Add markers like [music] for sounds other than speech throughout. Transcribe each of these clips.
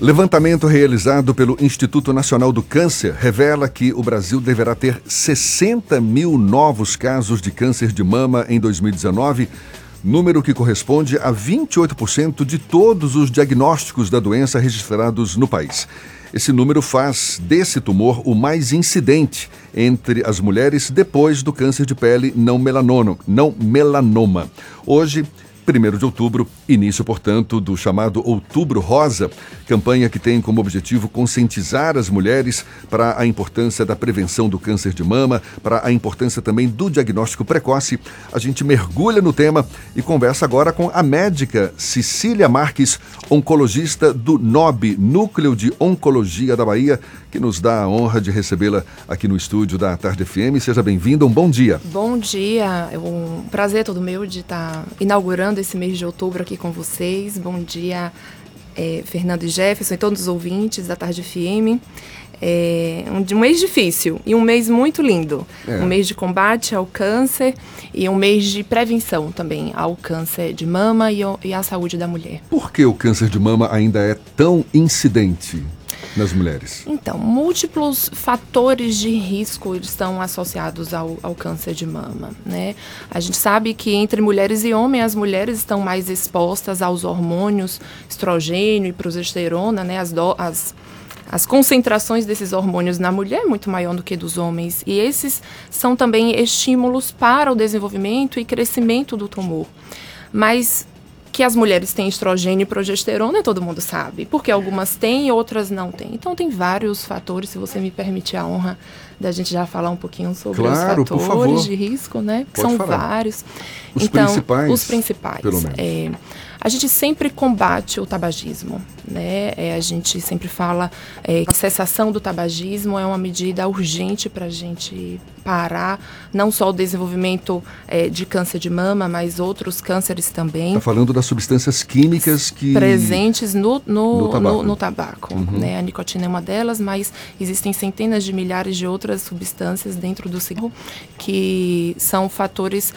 Levantamento realizado pelo Instituto Nacional do Câncer revela que o Brasil deverá ter 60 mil novos casos de câncer de mama em 2019, número que corresponde a 28% de todos os diagnósticos da doença registrados no país. Esse número faz desse tumor o mais incidente entre as mulheres depois do câncer de pele não melanoma. Não melanoma. Hoje, 1 de outubro, início, portanto, do chamado Outubro Rosa, campanha que tem como objetivo conscientizar as mulheres para a importância da prevenção do câncer de mama, para a importância também do diagnóstico precoce. A gente mergulha no tema e conversa agora com a médica Cecília Marques, oncologista do NOB, Núcleo de Oncologia da Bahia, que nos dá a honra de recebê-la aqui no estúdio da Tarde FM. Seja bem-vinda, um bom dia. Bom dia, é um prazer todo meu de estar inaugurando esse mês de outubro aqui com vocês. Bom dia, é, Fernando e Jefferson e todos os ouvintes da Tarde FM. É um, um mês difícil e um mês muito lindo. É. Um mês de combate ao câncer e um mês de prevenção também ao câncer de mama e, e à saúde da mulher. Por que o câncer de mama ainda é tão incidente? Nas mulheres? Então, múltiplos fatores de risco estão associados ao, ao, câncer de mama, né? A gente sabe que entre mulheres e homens, as mulheres estão mais expostas aos hormônios estrogênio e progesterona, né? As, do, as as concentrações desses hormônios na mulher é muito maior do que dos homens. E esses são também estímulos para o desenvolvimento e crescimento do tumor. Mas que as mulheres têm estrogênio e progesterona, todo mundo sabe. Porque algumas têm e outras não têm. Então tem vários fatores, se você me permitir a honra da gente já falar um pouquinho sobre claro, os fatores de risco, né? Que são falar. vários. Os então, principais. Os principais. Pelo menos. É, a gente sempre combate o tabagismo, né? É, a gente sempre fala é, que a cessação do tabagismo é uma medida urgente para a gente parar não só o desenvolvimento é, de câncer de mama, mas outros cânceres também. Está falando das substâncias químicas que presentes no no, no tabaco, no, no tabaco uhum. né? A nicotina é uma delas, mas existem centenas de milhares de outras substâncias dentro do cigarro que são fatores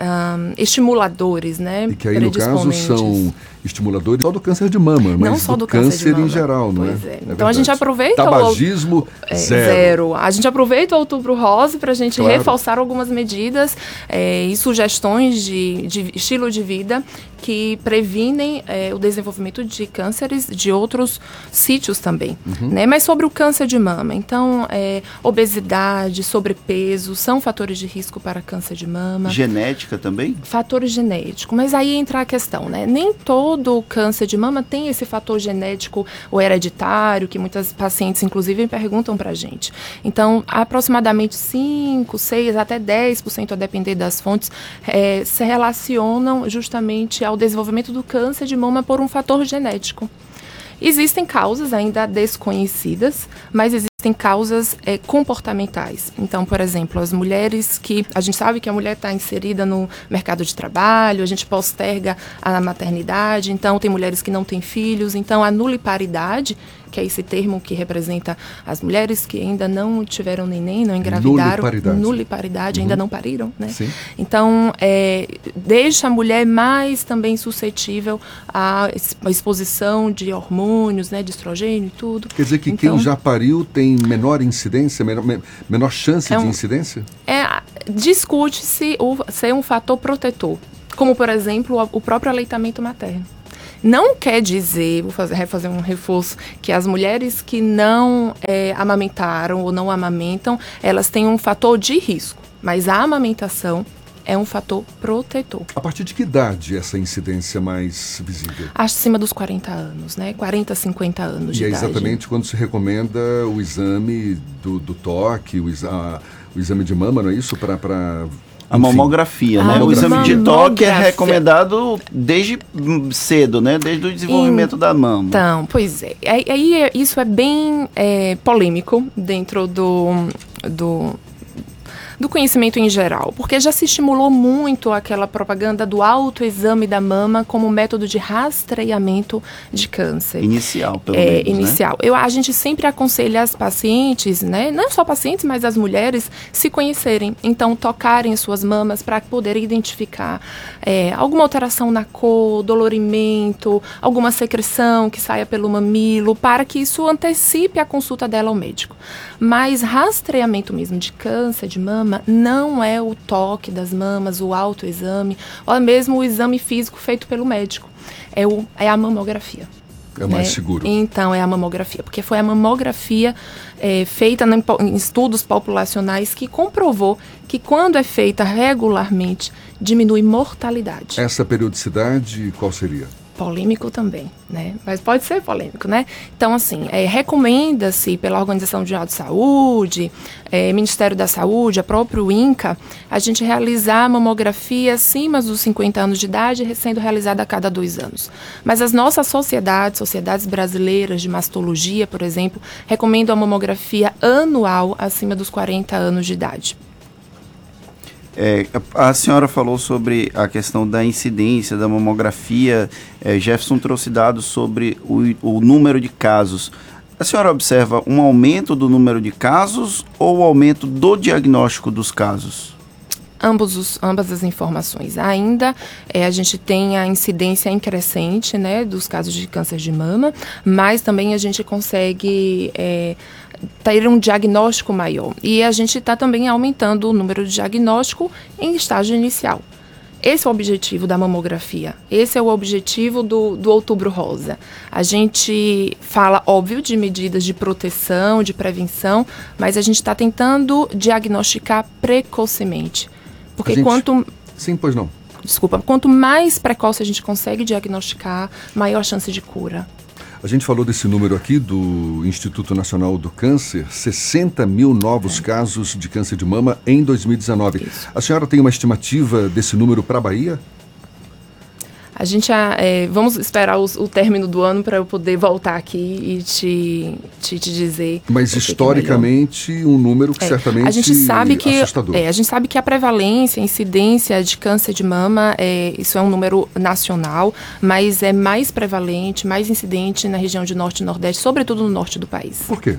um, estimuladores, né? E que aí, no caso, são estimuladores só do câncer de mama, mas não só do, do câncer, câncer em geral, não é? é? é então a gente aproveita Tabagismo o, é, zero. zero. A gente aproveita o outubro rosa para a gente claro. reforçar algumas medidas é, e sugestões de, de, estilo de vida que previnem é, o desenvolvimento de cânceres de outros sítios também, uhum. né? Mas sobre o câncer de mama, então é, obesidade, sobrepeso são fatores de risco para câncer de mama. Genética também? Fatores genéticos, mas aí entra a questão, né? Nem todo todo câncer de mama tem esse fator genético ou hereditário, que muitas pacientes, inclusive, perguntam para a gente. Então, aproximadamente 5, 6, até 10%, a depender das fontes, é, se relacionam justamente ao desenvolvimento do câncer de mama por um fator genético. Existem causas ainda desconhecidas, mas existem causas é, comportamentais. Então, por exemplo, as mulheres que. A gente sabe que a mulher está inserida no mercado de trabalho, a gente posterga a maternidade, então tem mulheres que não têm filhos, então a nuliparidade que é esse termo que representa as mulheres que ainda não tiveram neném, não engravidaram, nuliparidade, nuliparidade uhum. ainda não pariram, né? Sim. Então, é, deixa a mulher mais também suscetível à exposição de hormônios, né, de estrogênio e tudo. Quer dizer que então, quem já pariu tem menor incidência, menor, menor chance é um, de incidência? É, discute-se ser um fator protetor, como por exemplo o próprio aleitamento materno. Não quer dizer, vou fazer, refazer um reforço, que as mulheres que não é, amamentaram ou não amamentam, elas têm um fator de risco. Mas a amamentação é um fator protetor. A partir de que idade essa incidência mais visível? Acima dos 40 anos, né? 40, 50 anos e de é idade. E é exatamente quando se recomenda o exame do, do toque, o, exa, o exame de mama, não é isso? Para a mamografia, né? o exame de toque é recomendado desde cedo, né? Desde o desenvolvimento da mama. Então, pois é. Aí é, isso é bem é, polêmico dentro do, do do conhecimento em geral, porque já se estimulou muito aquela propaganda do autoexame da mama como método de rastreamento de câncer. Inicial, pelo é, menos, né? Inicial. Né? Eu, a gente sempre aconselha as pacientes, né, não só pacientes, mas as mulheres, se conhecerem. Então, tocarem suas mamas para poder identificar é, alguma alteração na cor, dolorimento, alguma secreção que saia pelo mamilo, para que isso antecipe a consulta dela ao médico. Mas rastreamento mesmo de câncer de mama não é o toque das mamas, o autoexame, ou mesmo o exame físico feito pelo médico. É, o, é a mamografia. É mais né? seguro. Então, é a mamografia, porque foi a mamografia é, feita no, em estudos populacionais que comprovou que quando é feita regularmente, diminui mortalidade. Essa periodicidade, qual seria? Polêmico também, né? Mas pode ser polêmico, né? Então, assim, é, recomenda-se pela Organização Mundial de Saúde, é, Ministério da Saúde, a próprio INCA, a gente realizar mamografia acima dos 50 anos de idade, sendo realizada a cada dois anos. Mas as nossas sociedades, sociedades brasileiras de mastologia, por exemplo, recomendam a mamografia anual acima dos 40 anos de idade. É, a senhora falou sobre a questão da incidência da mamografia. É, Jefferson trouxe dados sobre o, o, número de casos. A senhora observa um aumento do número de casos ou o aumento do diagnóstico dos casos? Ambos os, ambas as informações. Ainda é, a gente tem a incidência em crescente né, dos casos de câncer de mama, mas também a gente consegue é, ter um diagnóstico maior. E a gente está também aumentando o número de diagnóstico em estágio inicial. Esse é o objetivo da mamografia. Esse é o objetivo do, do Outubro Rosa. A gente fala, óbvio, de medidas de proteção, de prevenção, mas a gente está tentando diagnosticar precocemente. Porque gente... quanto. Sim, pois não. Desculpa, quanto mais precoce a gente consegue diagnosticar, maior a chance de cura. A gente falou desse número aqui do Instituto Nacional do Câncer, 60 mil novos é. casos de câncer de mama em 2019. Isso. A senhora tem uma estimativa desse número para a Bahia? A gente é, vamos esperar os, o término do ano para eu poder voltar aqui e te, te, te dizer. Mas historicamente é um número que é, certamente a gente sabe que assustador. É, a gente sabe que a prevalência, a incidência de câncer de mama, é, isso é um número nacional, mas é mais prevalente, mais incidente na região de norte e nordeste, sobretudo no norte do país. Por quê?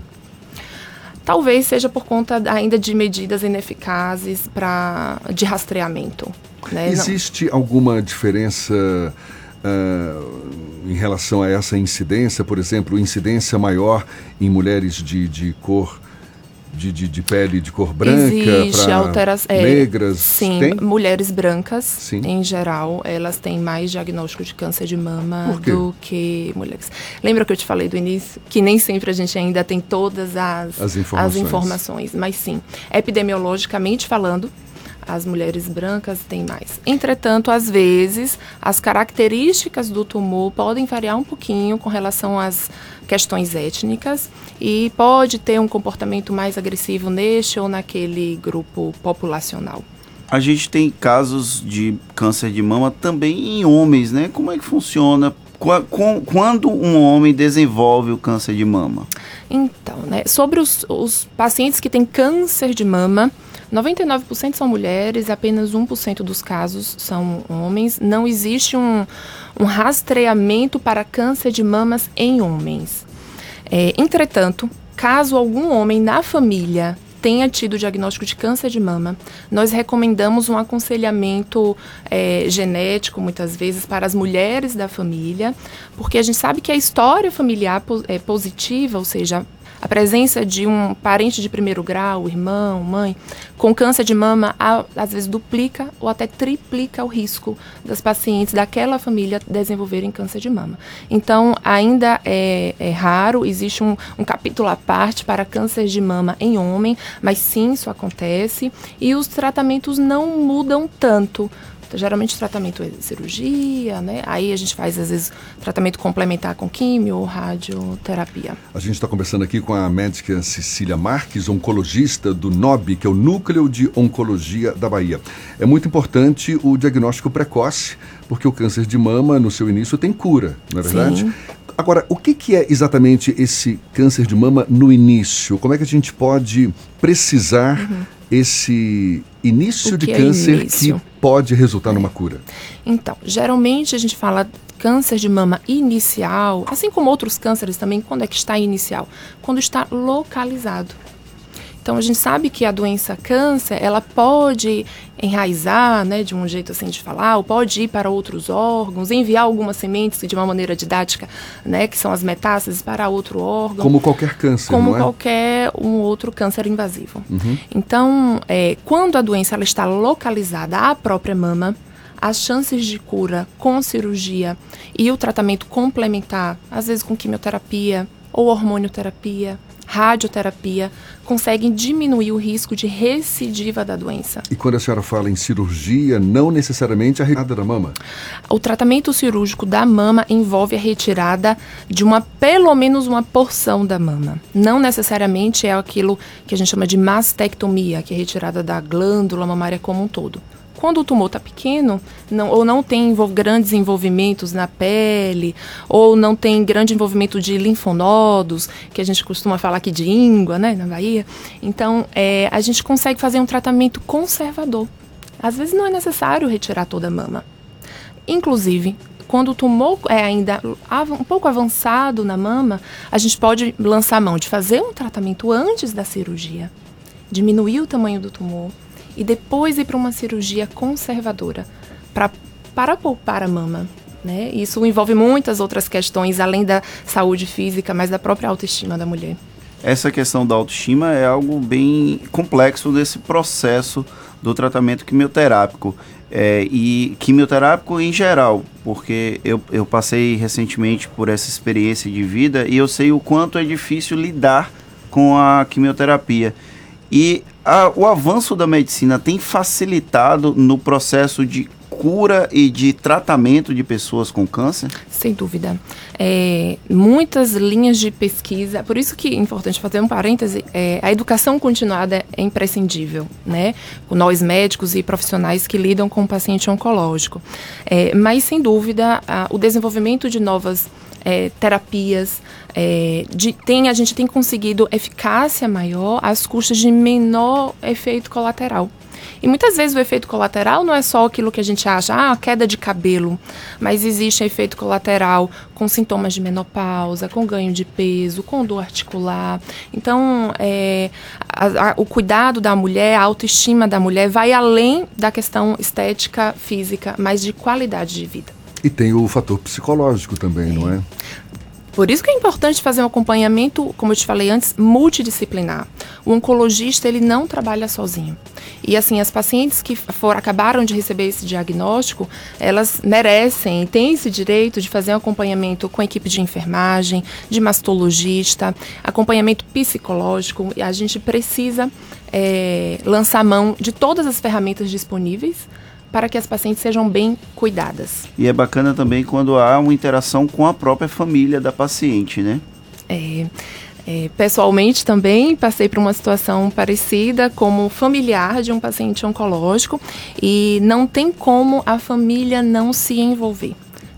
Talvez seja por conta ainda de medidas ineficazes para de rastreamento. Né? Existe Não. alguma diferença uh, em relação a essa incidência? Por exemplo, incidência maior em mulheres de, de cor de, de, de, pele de cor branca para é, negras? Sim, tem? mulheres brancas, sim. em geral, elas têm mais diagnóstico de câncer de mama do que mulheres. Lembra que eu te falei do início? Que nem sempre a gente ainda tem todas as, as, informações. as informações. Mas sim, epidemiologicamente falando, as mulheres brancas têm mais. Entretanto, às vezes, as características do tumor podem variar um pouquinho com relação às questões étnicas e pode ter um comportamento mais agressivo neste ou naquele grupo populacional. A gente tem casos de câncer de mama também em homens, né? Como é que funciona? Quando um homem desenvolve o câncer de mama? Então, né, sobre os, os pacientes que têm câncer de mama, 99% são mulheres, apenas 1% dos casos são homens. Não existe um, um rastreamento para câncer de mamas em homens. É, entretanto, caso algum homem na família tenha tido diagnóstico de câncer de mama, nós recomendamos um aconselhamento é, genético, muitas vezes, para as mulheres da família, porque a gente sabe que a história familiar é positiva, ou seja, a presença de um parente de primeiro grau, irmão, mãe, com câncer de mama, às vezes duplica ou até triplica o risco das pacientes daquela família desenvolverem câncer de mama. Então, ainda é, é raro, existe um, um capítulo à parte para câncer de mama em homem, mas sim, isso acontece. E os tratamentos não mudam tanto geralmente tratamento é cirurgia, né? Aí a gente faz, às vezes, tratamento complementar com químio ou radioterapia. A gente está conversando aqui com a médica Cecília Marques, oncologista do NOB, que é o Núcleo de Oncologia da Bahia. É muito importante o diagnóstico precoce, porque o câncer de mama, no seu início, tem cura, não é verdade? Sim. Agora, o que, que, é exatamente esse câncer de mama no início? Como é que a gente pode precisar uhum esse início de é câncer início? que pode resultar numa cura? Então, geralmente a gente fala câncer de mama inicial, assim como outros cânceres também, quando é que está inicial? Quando está localizado. Então a gente sabe que a doença câncer, ela pode enraizar, né, de um jeito assim de falar, ou pode ir para outros órgãos, enviar algumas sementes de uma maneira didática, né, que são as metástases para outro órgão. Como qualquer câncer, Como não é? qualquer um outro câncer invasivo. Uhum. Então, é, quando a doença ela está localizada à própria mama, as chances de cura com cirurgia e o tratamento complementar, às vezes com quimioterapia ou hormonioterapia, radioterapia, conseguem diminuir o risco de recidiva da doença. E quando a senhora fala em cirurgia, não necessariamente a retirada da mama? O tratamento cirúrgico da mama envolve a retirada de uma, pelo menos uma porção da mama. Não necessariamente é aquilo que a gente chama de mastectomia, que é retirada da glândula mamária como um todo. Quando o tumor está pequeno, não, ou não tem envol grandes envolvimentos na pele, ou não tem grande envolvimento de linfonodos, que a gente costuma falar aqui de íngua, né, na Bahia, então é, a gente consegue fazer um tratamento conservador. Às vezes não é necessário retirar toda a mama. Inclusive, quando o tumor é ainda um pouco avançado na mama, a gente pode lançar mão de fazer um tratamento antes da cirurgia, diminuir o tamanho do tumor, e depois ir para uma cirurgia conservadora pra, para poupar a mama. Né? Isso envolve muitas outras questões, além da saúde física, mas da própria autoestima da mulher. Essa questão da autoestima é algo bem complexo desse processo do tratamento quimioterápico. É, e quimioterápico em geral, porque eu, eu passei recentemente por essa experiência de vida e eu sei o quanto é difícil lidar com a quimioterapia. E a, o avanço da medicina tem facilitado no processo de cura e de tratamento de pessoas com câncer? Sem dúvida. É, muitas linhas de pesquisa, por isso que é importante fazer um parêntese, é, a educação continuada é imprescindível, né? Nós médicos e profissionais que lidam com o paciente oncológico. É, mas, sem dúvida, a, o desenvolvimento de novas é, terapias, é, de, tem, a gente tem conseguido eficácia maior às custas de menor efeito colateral. E muitas vezes o efeito colateral não é só aquilo que a gente acha, ah, queda de cabelo, mas existe efeito colateral com sintomas de menopausa, com ganho de peso, com dor articular. Então, é, a, a, o cuidado da mulher, a autoestima da mulher vai além da questão estética, física, mas de qualidade de vida. E tem o fator psicológico também, é. não é? Por isso que é importante fazer um acompanhamento, como eu te falei antes, multidisciplinar. O oncologista, ele não trabalha sozinho. E assim, as pacientes que for, acabaram de receber esse diagnóstico, elas merecem, têm esse direito de fazer um acompanhamento com a equipe de enfermagem, de mastologista, acompanhamento psicológico. E a gente precisa é, lançar mão de todas as ferramentas disponíveis para que as pacientes sejam bem cuidadas. E é bacana também quando há uma interação com a própria família da paciente, né? É, é, pessoalmente também passei por uma situação parecida como familiar de um paciente oncológico e não tem como a família não se envolver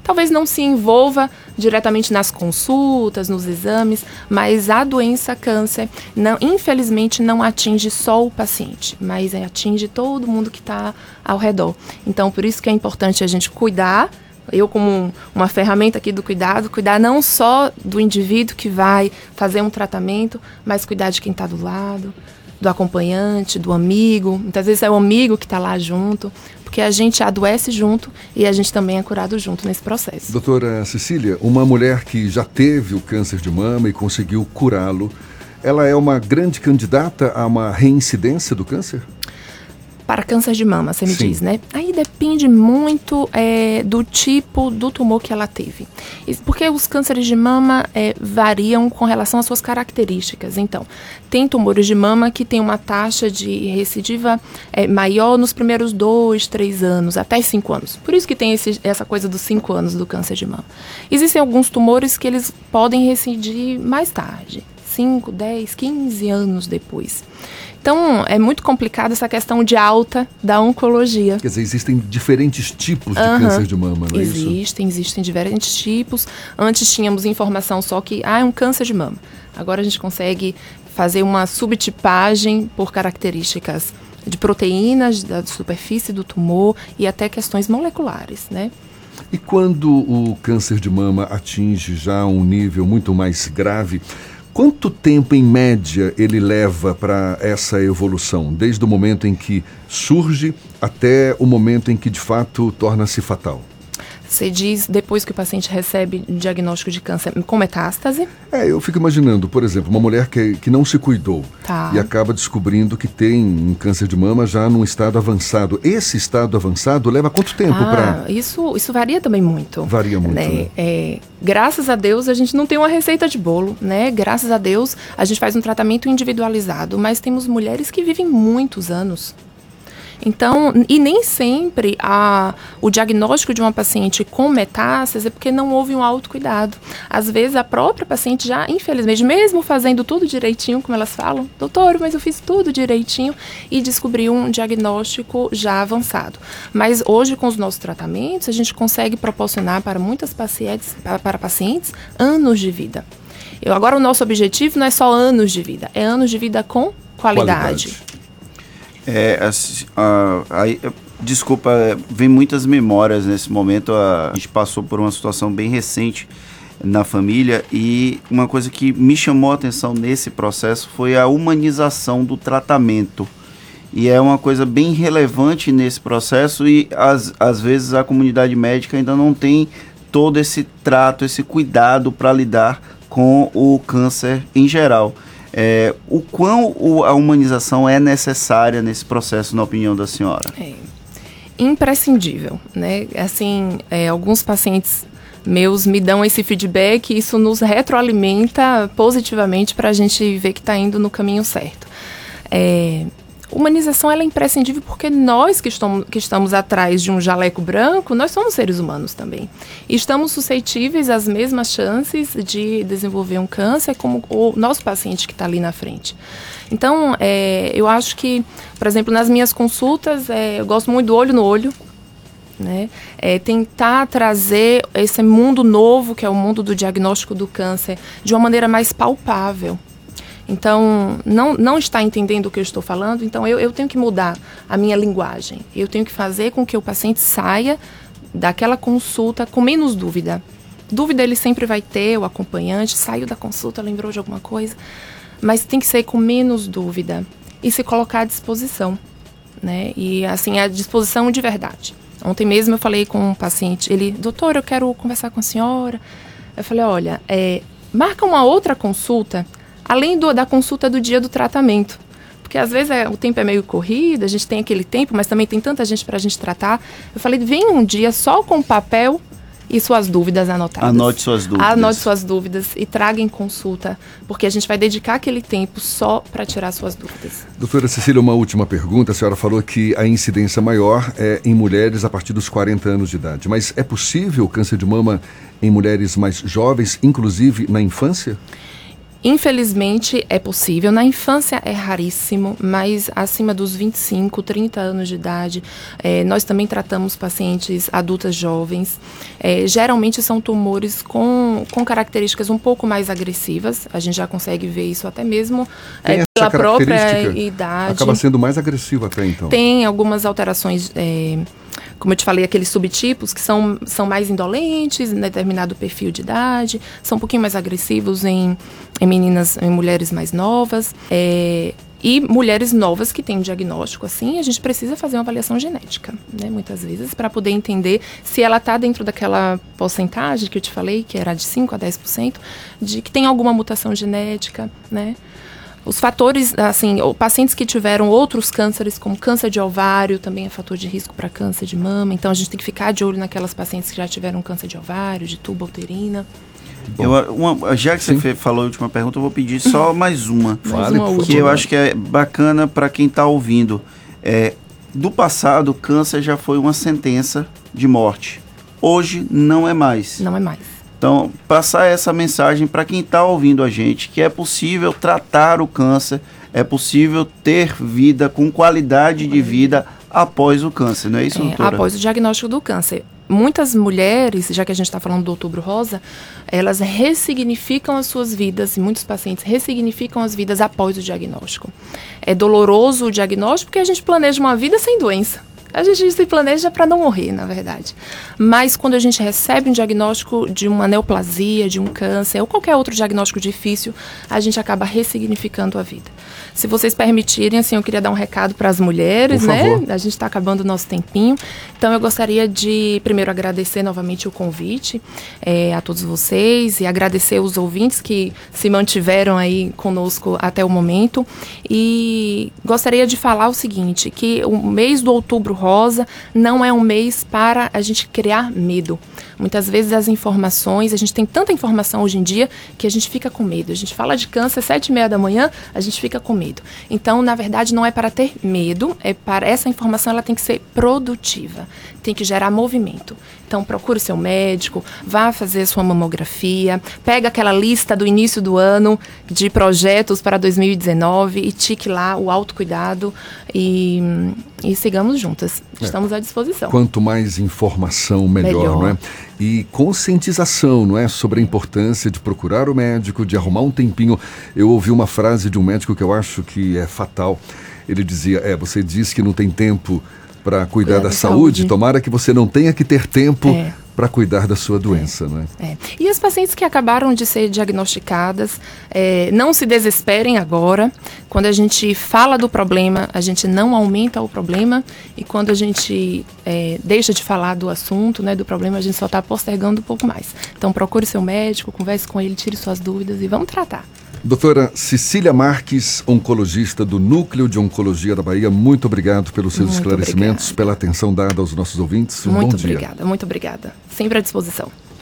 talvez não se envolva diretamente nas consultas, nos exames, mas a doença câncer, não, infelizmente, não atinge só o paciente, mas atinge todo mundo que está ao redor. Então, por isso que é importante a gente cuidar eu como uma ferramenta aqui do cuidado, cuidar não só do indivíduo que vai fazer um tratamento, mas cuidar de quem está do lado, do acompanhante, do amigo. Muitas vezes é o amigo que está lá junto porque a gente adoece junto e a gente também é curado junto nesse processo. Doutora Cecília, uma mulher que já teve o câncer de mama e conseguiu curá-lo, ela é uma grande candidata a uma reincidência do câncer? Para câncer de mama, você me Sim. diz, né? Aí depende muito é, do tipo do tumor que ela teve. Porque os cânceres de mama é, variam com relação às suas características. Então, tem tumores de mama que tem uma taxa de recidiva é, maior nos primeiros dois, três anos, até cinco anos. Por isso que tem esse, essa coisa dos cinco anos do câncer de mama. Existem alguns tumores que eles podem recidir mais tarde. 5, 10, 15 anos depois. Então, é muito complicado essa questão de alta da oncologia. Quer dizer, existem diferentes tipos de uhum. câncer de mama, não é existem, isso? Existem, diferentes tipos. Antes tínhamos informação só que, ah, é um câncer de mama. Agora a gente consegue fazer uma subtipagem por características de proteínas da superfície do tumor e até questões moleculares, né? E quando o câncer de mama atinge já um nível muito mais grave, quanto tempo em média ele leva para essa evolução, desde o momento em que surge até o momento em que de fato torna-se fatal? Você diz depois que o paciente recebe diagnóstico de câncer com metástase? É, eu fico imaginando, por exemplo, uma mulher que, que não se cuidou tá. e acaba descobrindo que tem um câncer de mama já num estado avançado. Esse estado avançado leva quanto tempo ah, para. Isso, isso varia também muito. Varia muito. Né? Né? É, graças a Deus a gente não tem uma receita de bolo, né? Graças a Deus a gente faz um tratamento individualizado, mas temos mulheres que vivem muitos anos então, e nem sempre a, o diagnóstico de uma paciente com metástase é porque não houve um autocuidado. Às vezes a própria paciente já, infelizmente, mesmo fazendo tudo direitinho, como elas falam, doutor, mas eu fiz tudo direitinho e descobriu um diagnóstico já avançado. Mas hoje, com os nossos tratamentos, a gente consegue proporcionar para muitas pacientes, para, para pacientes, anos de vida. Eu, agora, o nosso objetivo não é só anos de vida, é anos de vida com qualidade. qualidade. É, a, a, a, desculpa, vem muitas memórias nesse momento. A, gente passou por uma situação bem recente na família e uma coisa que me chamou a atenção nesse processo foi a humanização do tratamento. E é uma coisa bem relevante nesse processo e às vezes a comunidade médica ainda não tem todo esse trato, esse cuidado para lidar com o câncer em geral. É, o quão a humanização é necessária nesse processo, na opinião da senhora? É imprescindível, né? Assim, é, alguns pacientes meus me dão esse feedback e isso nos retroalimenta positivamente para a gente ver que está indo no caminho certo. É, humanização ela é imprescindível porque nós que estamos, que estamos atrás de um jaleco branco, nós somos seres humanos também. E estamos suscetíveis às mesmas chances de desenvolver um câncer como o nosso paciente que está ali na frente. Então, é, eu acho que, por exemplo, nas minhas consultas, é, eu gosto muito do olho no olho, né? É tentar trazer esse mundo novo, que é o mundo do diagnóstico do câncer, de uma maneira mais palpável. Então, não, não está entendendo o que eu estou falando, então eu, eu tenho que mudar a minha linguagem. Eu tenho que fazer com que o paciente saia daquela consulta com menos dúvida. Dúvida ele sempre vai ter, o acompanhante saiu da consulta, lembrou de alguma coisa, mas tem que ser com menos dúvida e se colocar à disposição, né? E assim, à disposição de verdade. Ontem mesmo eu falei com um paciente, ele, doutor, eu quero conversar com a senhora. Eu falei, olha, é, marca uma outra consulta além do, da consulta do dia do tratamento. Porque às vezes é, o tempo é meio corrido, a gente tem aquele tempo, mas também tem tanta gente para a gente tratar. Eu falei, vem um dia só com papel e suas dúvidas anotadas. Anote suas dúvidas. Anote suas dúvidas e traga em consulta, porque a gente vai dedicar aquele tempo só para tirar suas dúvidas. Doutora Cecília, uma última pergunta. A senhora falou que a incidência maior é em mulheres a partir dos 40 anos de idade. Mas é possível o câncer de mama em mulheres mais jovens, inclusive na infância? Infelizmente é possível. Na infância é raríssimo, mas acima dos 25, 30 anos de idade, é, nós também tratamos pacientes adultas jovens. É, geralmente são tumores com, com características um pouco mais agressivas. A gente já consegue ver isso até mesmo é, pela própria idade. Acaba sendo mais agressivo até então. Tem algumas alterações como eu te falei, aqueles subtipos que são, são mais indolentes em determinado perfil de idade, são um pouquinho mais agressivos em, em meninas, em mulheres mais novas. É, e mulheres novas que têm diagnóstico assim, a gente precisa fazer uma avaliação genética, né, muitas vezes, para poder entender se ela está dentro daquela porcentagem que eu te falei, que era de 5 a 10%, de que tem alguma mutação genética, né? Os fatores, assim, pacientes que tiveram outros cânceres, como câncer de ovário, também é fator de risco para câncer de mama. Então a gente tem que ficar de olho naquelas pacientes que já tiveram câncer de ovário, de tubo uterina. Eu, uma, já que Sim. você falou a última pergunta, eu vou pedir só [coughs] mais uma. mais uma que eu acho que é bacana para quem está ouvindo. É, do passado, câncer já foi uma sentença de morte. Hoje não é mais. Não é mais. Então, passar essa mensagem para quem está ouvindo a gente, que é possível tratar o câncer, é possível ter vida com qualidade de vida após o câncer, não é isso, é, doutora? Após o diagnóstico do câncer. Muitas mulheres, já que a gente está falando do Outubro Rosa, elas ressignificam as suas vidas, e muitos pacientes ressignificam as vidas após o diagnóstico. É doloroso o diagnóstico porque a gente planeja uma vida sem doença. A gente se planeja para não morrer, na verdade. Mas quando a gente recebe um diagnóstico de uma neoplasia, de um câncer ou qualquer outro diagnóstico difícil, a gente acaba ressignificando a vida. Se vocês permitirem, assim, eu queria dar um recado para as mulheres, né? A gente está acabando o nosso tempinho. Então eu gostaria de primeiro agradecer novamente o convite é, a todos vocês e agradecer os ouvintes que se mantiveram aí conosco até o momento. E gostaria de falar o seguinte: que o mês do outubro rosa não é um mês para a gente criar medo. Muitas vezes as informações, a gente tem tanta informação hoje em dia que a gente fica com medo. A gente fala de câncer sete e meia da manhã, a gente fica com medo. Então, na verdade, não é para ter medo, é para essa informação ela tem que ser produtiva, tem que gerar movimento. Então, procure o seu médico, vá fazer sua mamografia, pega aquela lista do início do ano de projetos para 2019 e tique lá o autocuidado e, e sigamos juntas. É. Estamos à disposição. Quanto mais informação, melhor, melhor. não é? E conscientização, não é? Sobre a importância de procurar o médico, de arrumar um tempinho. Eu ouvi uma frase de um médico que eu acho que é fatal. Ele dizia: É, você diz que não tem tempo para cuidar da, da saúde, saúde, tomara que você não tenha que ter tempo é. para cuidar da sua doença, é. né? É. E as pacientes que acabaram de ser diagnosticadas, é, não se desesperem agora. Quando a gente fala do problema, a gente não aumenta o problema e quando a gente é, deixa de falar do assunto, né, do problema, a gente só está postergando um pouco mais. Então procure seu médico, converse com ele, tire suas dúvidas e vamos tratar. Doutora Cecília Marques, oncologista do Núcleo de Oncologia da Bahia, muito obrigado pelos seus muito esclarecimentos, obrigada. pela atenção dada aos nossos ouvintes. Um muito obrigada, muito obrigada. Sempre à disposição.